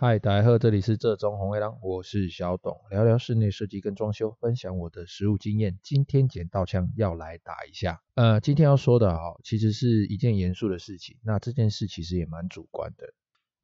嗨，大家好，这里是浙中红卫狼，我是小董，聊聊室内设计跟装修，分享我的实务经验。今天捡到枪要来打一下，呃，今天要说的哈，其实是一件严肃的事情。那这件事其实也蛮主观的，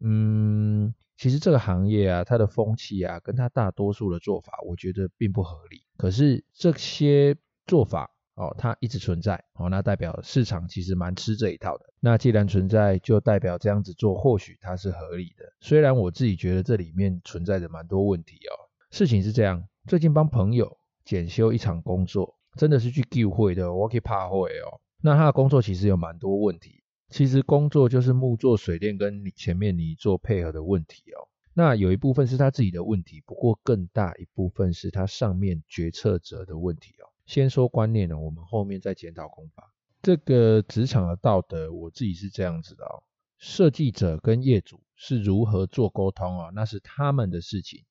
嗯，其实这个行业啊，它的风气啊，跟它大多数的做法，我觉得并不合理。可是这些做法。哦，它一直存在，哦，那代表市场其实蛮吃这一套的。那既然存在，就代表这样子做或许它是合理的。虽然我自己觉得这里面存在着蛮多问题哦。事情是这样，最近帮朋友检修一场工作，真的是去聚会的，我可以怕会哦。那他的工作其实有蛮多问题，其实工作就是木作水电跟你前面你做配合的问题哦。那有一部分是他自己的问题，不过更大一部分是他上面决策者的问题哦。先说观念呢，我们后面再检讨工法。这个职场的道德，我自己是这样子的哦。设计者跟业主是如何做沟通啊？那是他们的事情，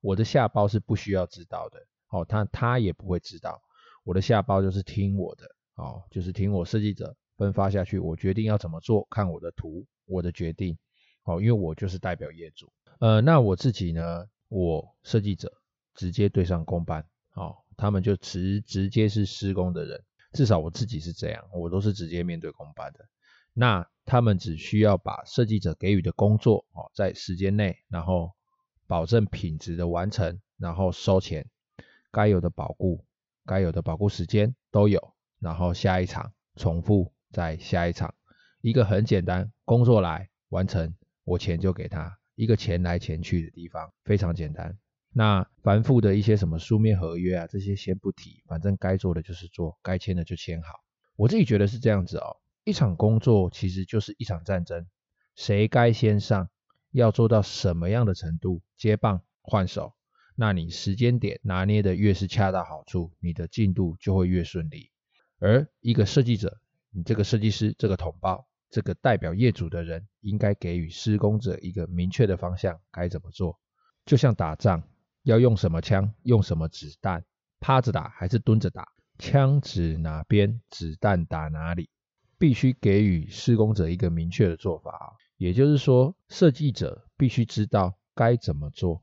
我的下包是不需要知道的。哦，他他也不会知道。我的下包就是听我的，哦，就是听我设计者分发下去，我决定要怎么做，看我的图，我的决定。哦，因为我就是代表业主。呃，那我自己呢，我设计者直接对上公班。哦。他们就直直接是施工的人，至少我自己是这样，我都是直接面对工班的。那他们只需要把设计者给予的工作哦，在时间内，然后保证品质的完成，然后收钱，该有的保固，该有的保固时间都有，然后下一场重复，再下一场，一个很简单，工作来完成，我钱就给他，一个钱来钱去的地方，非常简单。那繁复的一些什么书面合约啊，这些先不提，反正该做的就是做，该签的就签好。我自己觉得是这样子哦，一场工作其实就是一场战争，谁该先上，要做到什么样的程度，接棒换手，那你时间点拿捏的越是恰到好处，你的进度就会越顺利。而一个设计者，你这个设计师，这个统包，这个代表业主的人，应该给予施工者一个明确的方向，该怎么做，就像打仗。要用什么枪？用什么子弹？趴着打还是蹲着打？枪指哪边？子弹打哪里？必须给予施工者一个明确的做法。也就是说，设计者必须知道该怎么做，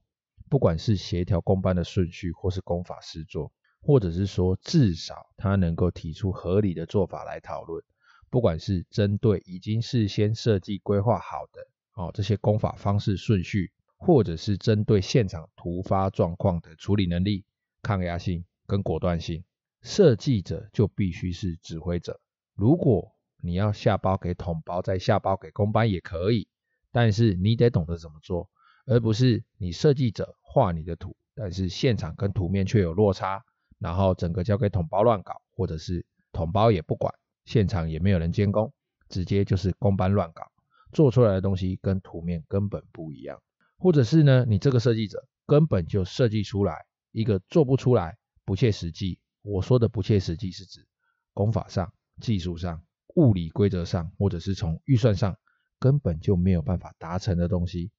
不管是协调工班的顺序，或是工法施作，或者是说至少他能够提出合理的做法来讨论。不管是针对已经事先设计规划好的哦这些工法方式顺序。或者是针对现场突发状况的处理能力、抗压性跟果断性，设计者就必须是指挥者。如果你要下包给统包，再下包给工班也可以，但是你得懂得怎么做，而不是你设计者画你的图，但是现场跟图面却有落差，然后整个交给统包乱搞，或者是统包也不管，现场也没有人监工，直接就是工班乱搞，做出来的东西跟图面根本不一样。或者是呢，你这个设计者根本就设计出来一个做不出来、不切实际。我说的不切实际是指工法上、技术上、物理规则上，或者是从预算上根本就没有办法达成的东西，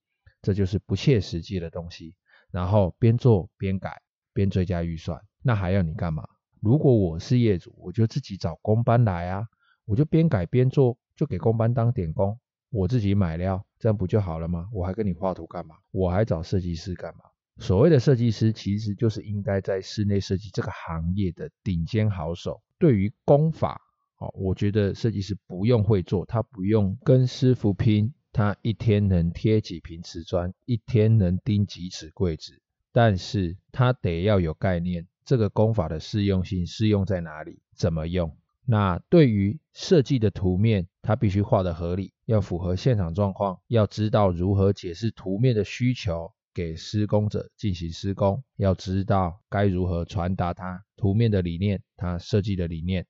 这就是不切实际的东西。然后边做边改，边追加预算，那还要你干嘛？如果我是业主，我就自己找工班来啊，我就边改边做，就给工班当点工。我自己买料，这样不就好了吗？我还跟你画图干嘛？我还找设计师干嘛？所谓的设计师，其实就是应该在室内设计这个行业的顶尖好手。对于工法，哦，我觉得设计师不用会做，他不用跟师傅拼，他一天能贴几坪瓷砖，一天能钉几尺柜子，但是他得要有概念，这个工法的适用性适用在哪里，怎么用。那对于设计的图面，它必须画得合理，要符合现场状况，要知道如何解释图面的需求给施工者进行施工，要知道该如何传达它图面的理念，它设计的理念。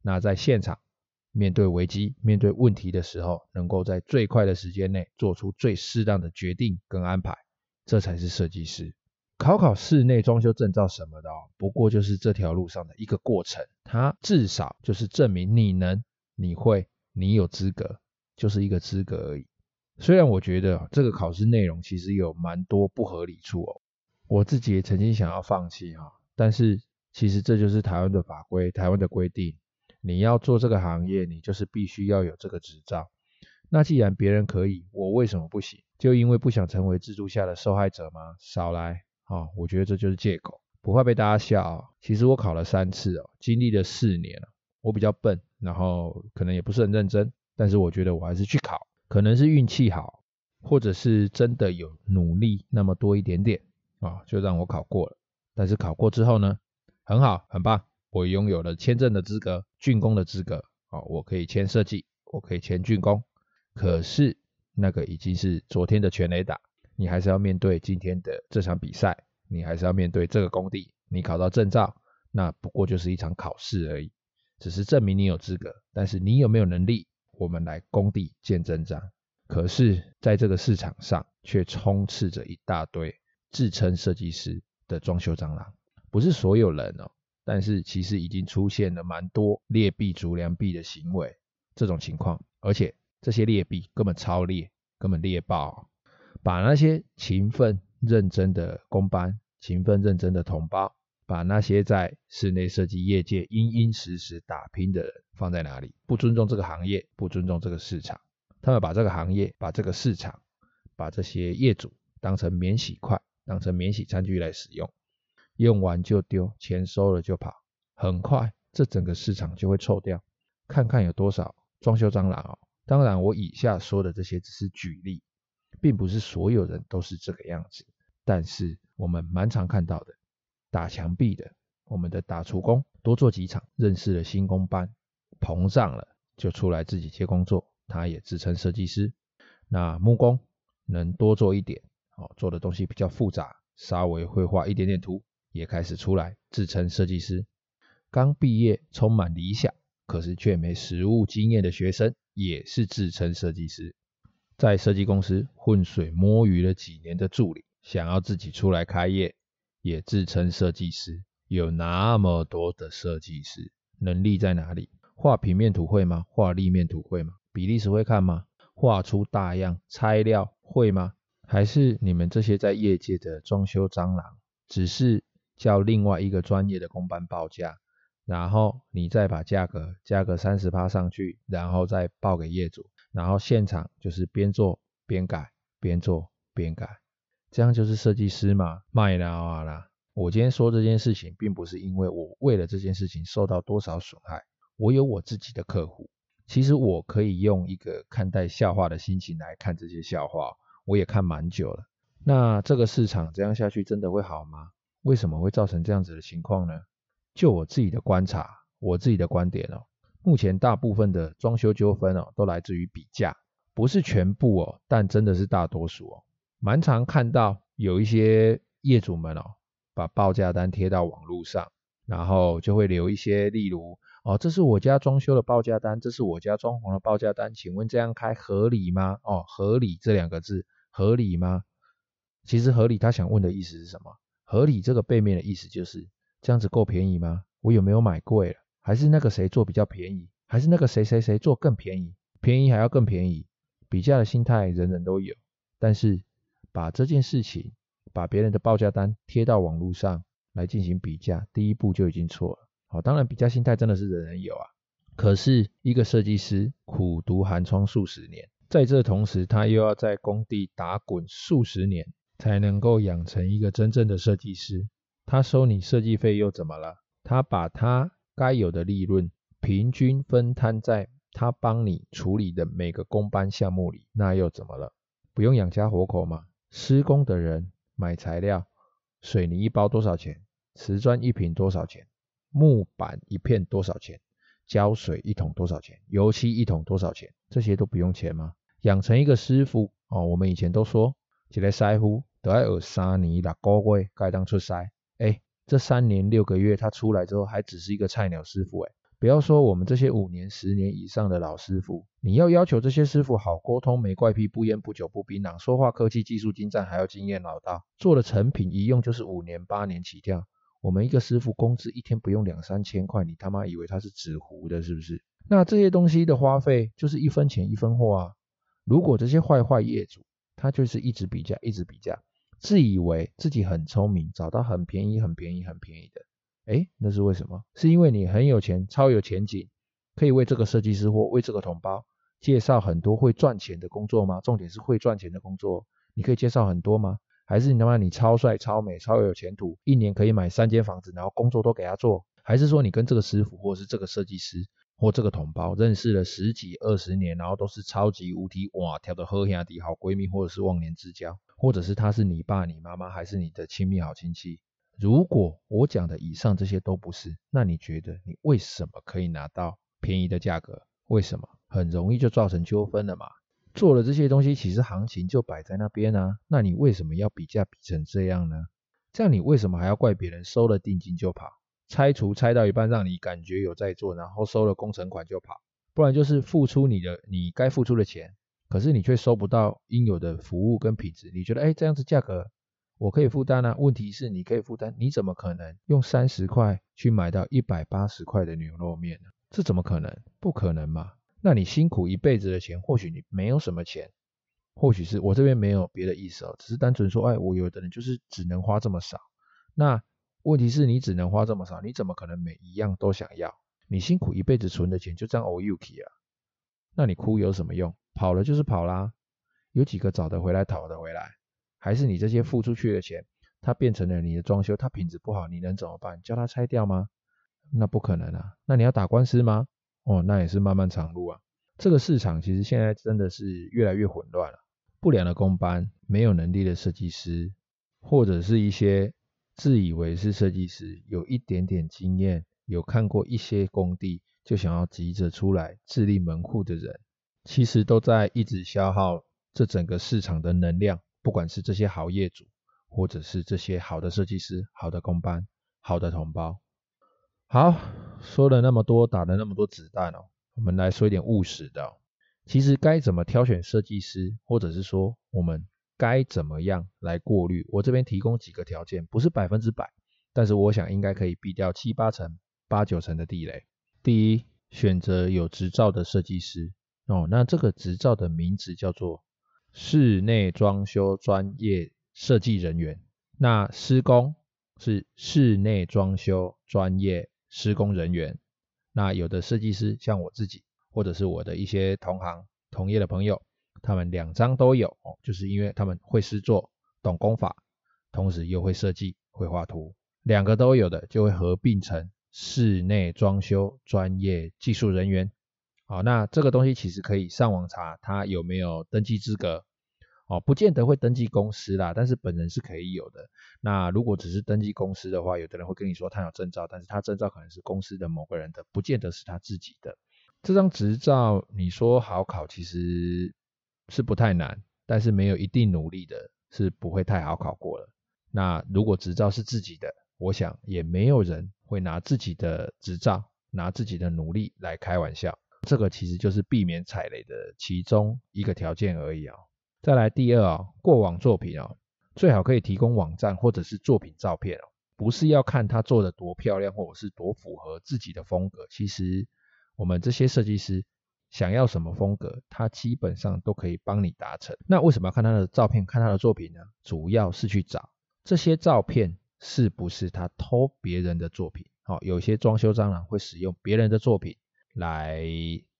那在现场面对危机、面对问题的时候，能够在最快的时间内做出最适当的决定跟安排，这才是设计师。考考室内装修证照什么的哦，不过就是这条路上的一个过程，它至少就是证明你能、你会、你有资格，就是一个资格而已。虽然我觉得这个考试内容其实有蛮多不合理处哦，我自己也曾经想要放弃哈，但是其实这就是台湾的法规、台湾的规定，你要做这个行业，你就是必须要有这个执照。那既然别人可以，我为什么不行？就因为不想成为制度下的受害者吗？少来啊、我觉得这就是借口，不怕被大家笑、其实我考了三次哦，经历了四年了。我比较笨，然后可能也不是很认真，但是我觉得我还是去考，可能是运气好，或者是真的有努力那么多一点点啊、就让我考过了。但是考过之后呢，很好，很棒，我拥有了签证的资格，竣工的资格啊、我可以签设计，我可以签竣工。可是那个已经是昨天的全垒打，你还是要面对今天的这场比赛，你还是要面对这个工地，你考到证照，那不过就是一场考试而已。只是证明你有资格，但是你有没有能力，我们来工地见真章。可是，在这个市场上，却充斥着一大堆自称设计师的装修蟑螂。不是所有人哦，但是其实已经出现了蛮多劣币逐良币的行为。这种情况，而且这些劣币根本超劣，根本劣爆，把那些勤奋认真的工班、勤奋认真的同胞。把那些在室内设计业界殷殷实实打拼的人放在哪里？不尊重这个行业，不尊重这个市场。他们把这个行业、把这个市场、把这些业主当成免洗筷，当成免洗餐具来使用，用完就丢，钱收了就跑。很快，这整个市场就会臭掉。看看有多少装修蟑螂哦。当然，我以下说的这些只是举例，并不是所有人都是这个样子。但是我们蛮常看到的。打墙壁的，我们的打厨工多做几场，认识了新工班，膨胀了就出来自己接工作，他也自称设计师。那木工能多做一点，哦，做的东西比较复杂，稍微会画一点点图，也开始出来自称设计师。刚毕业充满理想，可是却没实务经验的学生，也是自称设计师。在设计公司浑水摸鱼了几年的助理，想要自己出来开业。也自称设计师，有那么多的设计师，能力在哪里？画平面图会吗？画立面图会吗？比例尺会看吗？画出大样拆料会吗？还是你们这些在业界的装修蟑螂，只是叫另外一个专业的工班报价，然后你再把价格加个三十趴上去，然后再报给业主，然后现场就是边做边改，边做边改。这样就是设计师吗？卖了啦！我今天说这件事情，并不是因为我为了这件事情受到多少损害。我有我自己的客户，其实我可以用一个看待笑话的心情来看这些笑话，我也看蛮久了。那这个市场这样下去真的会好吗？为什么会造成这样子的情况呢？就我自己的观察，我自己的观点哦，目前大部分的装修纠纷哦，都来自于比价，不是全部哦，但真的是大多数哦。蛮常看到有一些业主们哦，把报价单贴到网络上，然后就会留一些，例如哦，这是我家装修的报价单，这是我家装潢的报价单，请问这样开合理吗？哦，合理这两个字合理吗？其实合理，他想问的意思是什么？合理这个背面的意思就是这样子够便宜吗？我有没有买贵了？还是那个谁做比较便宜？还是那个谁谁谁做更便宜？便宜还要更便宜？比价的心态人人都有，但是。把这件事情，把别人的报价单贴到网络上来进行比价，第一步就已经错了。好，当然比价心态真的是人人有啊。可是一个设计师苦读寒窗数十年，在这同时，他又要在工地打滚数十年，才能够养成一个真正的设计师。他收你设计费又怎么了？他把他该有的利润平均分摊在他帮你处理的每个工班项目里，那又怎么了？不用养家活口吗？施工的人买材料，水泥一包多少钱？瓷砖一坪多少钱？木板一片多少钱？胶水一桶多少钱？油漆一桶多少钱？这些都不用钱吗？养成一个师傅哦，我们以前都说，一个师傅都要有三年六个月该当出师。哎，这三年六个月他出来之后，还只是一个菜鸟师傅哎。不要说我们这些五年、十年以上的老师傅，你要要求这些师傅好沟通、没怪癖、不烟不酒不槟榔、说话客气、技术精湛，还要经验老道，做的成品一用就是五年、八年起跳。我们一个师傅工资一天不用两三千块，你他妈以为他是纸糊的，是不是？那这些东西的花费就是一分钱一分货啊。如果这些坏坏业主，他就是一直比价、一直比价，自以为自己很聪明，找到很便宜、很便宜、很便宜的。诶，那是为什么？是因为你很有钱，超有前景，可以为这个设计师或为这个同胞介绍很多会赚钱的工作吗？重点是会赚钱的工作，你可以介绍很多吗？还是你他妈你超帅、超美、超有前途，一年可以买三间房子，然后工作都给他做？还是说你跟这个师傅，或是这个设计师，或这个同胞认识了十几二十年，然后都是超级无敌哇，跳得好兄弟、好闺蜜，或者是忘年之交，或者是他是你爸、你妈妈，还是你的亲密好亲戚？如果我讲的以上这些都不是，那你觉得你为什么可以拿到便宜的价格？为什么？很容易就造成纠纷了嘛？做了这些东西，其实行情就摆在那边啊。那你为什么要比价比成这样呢？这样你为什么还要怪别人收了定金就跑？拆除拆到一半，让你感觉有在做，然后收了工程款就跑？不然就是付出你的你该付出的钱，可是你却收不到应有的服务跟品质。你觉得哎，这样子价格我可以负担啊？问题是你可以负担，你怎么可能用三十块去买到一百八十块的牛肉面呢？这怎么可能？不可能嘛？那你辛苦一辈子的钱，或许你没有什么钱，或许是我这边没有别的意思哦，只是单纯说，哎，我有的人就是只能花这么少。那问题是你只能花这么少，你怎么可能每一样都想要？你辛苦一辈子存的钱就这样 all you key 啊？那你哭有什么用？跑了就是跑啦，有几个找得回来讨得回来？还是你这些付出去的钱，它变成了你的装修，它品质不好，你能怎么办？叫它拆掉吗？那不可能啊。那你要打官司吗？哦，那也是漫漫长路啊。这个市场其实现在真的是越来越混乱了。不良的工班，没有能力的设计师，或者是一些自以为是设计师，有一点点经验，有看过一些工地，就想要急着出来自立门户的人，其实都在一直消耗这整个市场的能量。不管是这些好业主，或者是这些好的设计师、好的工班、好的同胞。好，说了那么多，打了那么多子弹哦，我们来说一点务实的哦。其实该怎么挑选设计师，或者是说我们该怎么样来过滤？我这边提供几个条件，不是百分之百，但是我想应该可以避掉七八成、八九成的地雷。第一，选择有执照的设计师哦，那这个执照的名字叫做室内装修专业设计人员。那施工是室内装修专业。施工人员，那有的设计师像我自己，或者是我的一些同行同业的朋友，他们两张都有哦，就是因为他们会施作、懂工法，同时又会设计、会画图，两个都有的就会合并成室内装修专业技术人员。好，那这个东西其实可以上网查，他有没有登记资格。哦，不见得会登记公司啦，但是本人是可以有的。那如果只是登记公司的话，有的人会跟你说他有证照，但是他证照可能是公司的某个人的，不见得是他自己的。这张执照你说好考，其实是不太难，但是没有一定努力的，是不会太好考过了。那如果执照是自己的，我想也没有人会拿自己的执照，拿自己的努力来开玩笑。这个其实就是避免踩雷的其中一个条件而已啊。再来第二啊，过往作品啊，最好可以提供网站或者是作品照片哦，不是要看他做的多漂亮或者是多符合自己的风格。其实我们这些设计师想要什么风格，他基本上都可以帮你达成。那为什么要看他的照片，看他的作品呢？主要是去找这些照片是不是他偷别人的作品。好，有些装修蟑螂会使用别人的作品来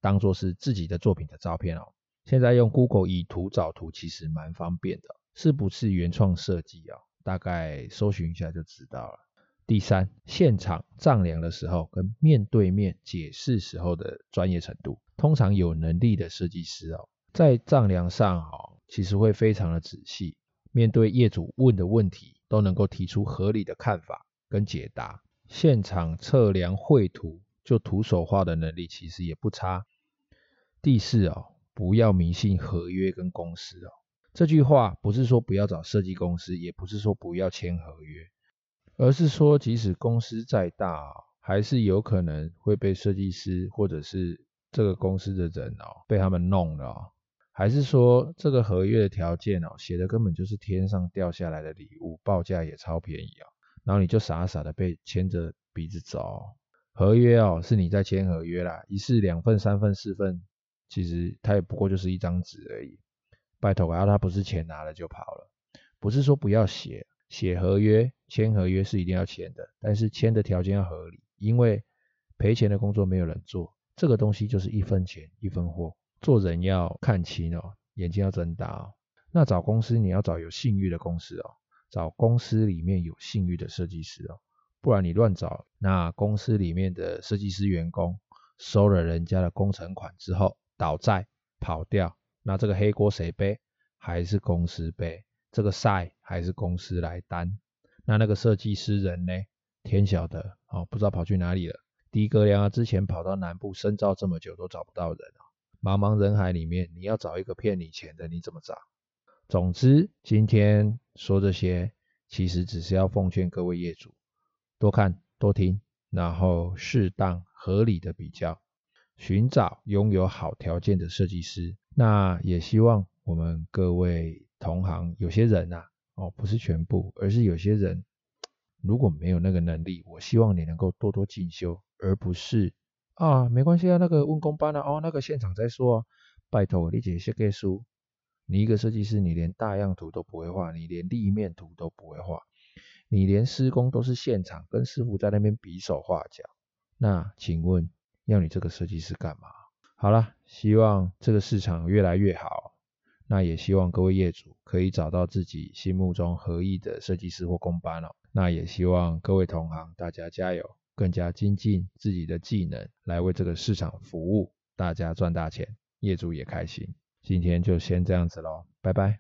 当做是自己的作品的照片哦。现在用 Google 以图找图其实蛮方便的，是不是原创设计啊？大概搜寻一下就知道了。第三，现场丈量的时候跟面对面解释时候的专业程度，通常有能力的设计师哦，在丈量上哦，其实会非常的仔细，面对业主问的问题都能够提出合理的看法跟解答。现场测量绘图就徒手画的能力其实也不差。第四哦。不要迷信合约跟公司哦，这句话不是说不要找设计公司，也不是说不要签合约，而是说即使公司再大，还是有可能会被设计师或者是这个公司的人哦被他们弄了哦，还是说这个合约的条件哦写的根本就是天上掉下来的礼物，报价也超便宜哦，然后你就傻傻的被牵着鼻子走，合约哦是你在签合约啦，一式两份三份四份。其实它也不过就是一张纸而已，拜托啊，他不是钱拿了就跑了，不是说不要写，写合约、签合约是一定要签的，但是签的条件要合理，因为赔钱的工作没有人做，这个东西就是一分钱一分货，做人要看清哦，眼睛要睁大哦。那找公司你要找有信誉的公司哦，找公司里面有信誉的设计师哦，不然你乱找，那公司里面的设计师员工收了人家的工程款之后倒债跑掉，那这个黑锅谁背？还是公司背？这个债还是公司来担？那那个设计师人呢？天晓得哦，不知道跑去哪里了。迪格良啊，之前跑到南部深造这么久都找不到人啊，茫茫人海里面，你要找一个骗你钱的，你怎么找？总之，今天说这些，其实只是要奉劝各位业主，多看多听，然后适当合理的比较，寻找拥有好条件的设计师。那也希望我们各位同行，有些人啊，哦，不是全部，而是有些人。如果没有那个能力，我希望你能够多多进修，而不是啊，没关系啊，那个问工班啊，哦，那个现场再说啊，拜托你解些设计书，你一个设计师，你连大样图都不会画，你连立面图都不会画，你连施工都是现场跟师傅在那边比手画脚，那请问要你这个设计师干嘛？好了，希望这个市场越来越好，那也希望各位业主可以找到自己心目中合意的设计师或工班哦。那也希望各位同行，大家加油，更加精进自己的技能，来为这个市场服务，大家赚大钱，业主也开心。今天就先这样子喽，拜拜。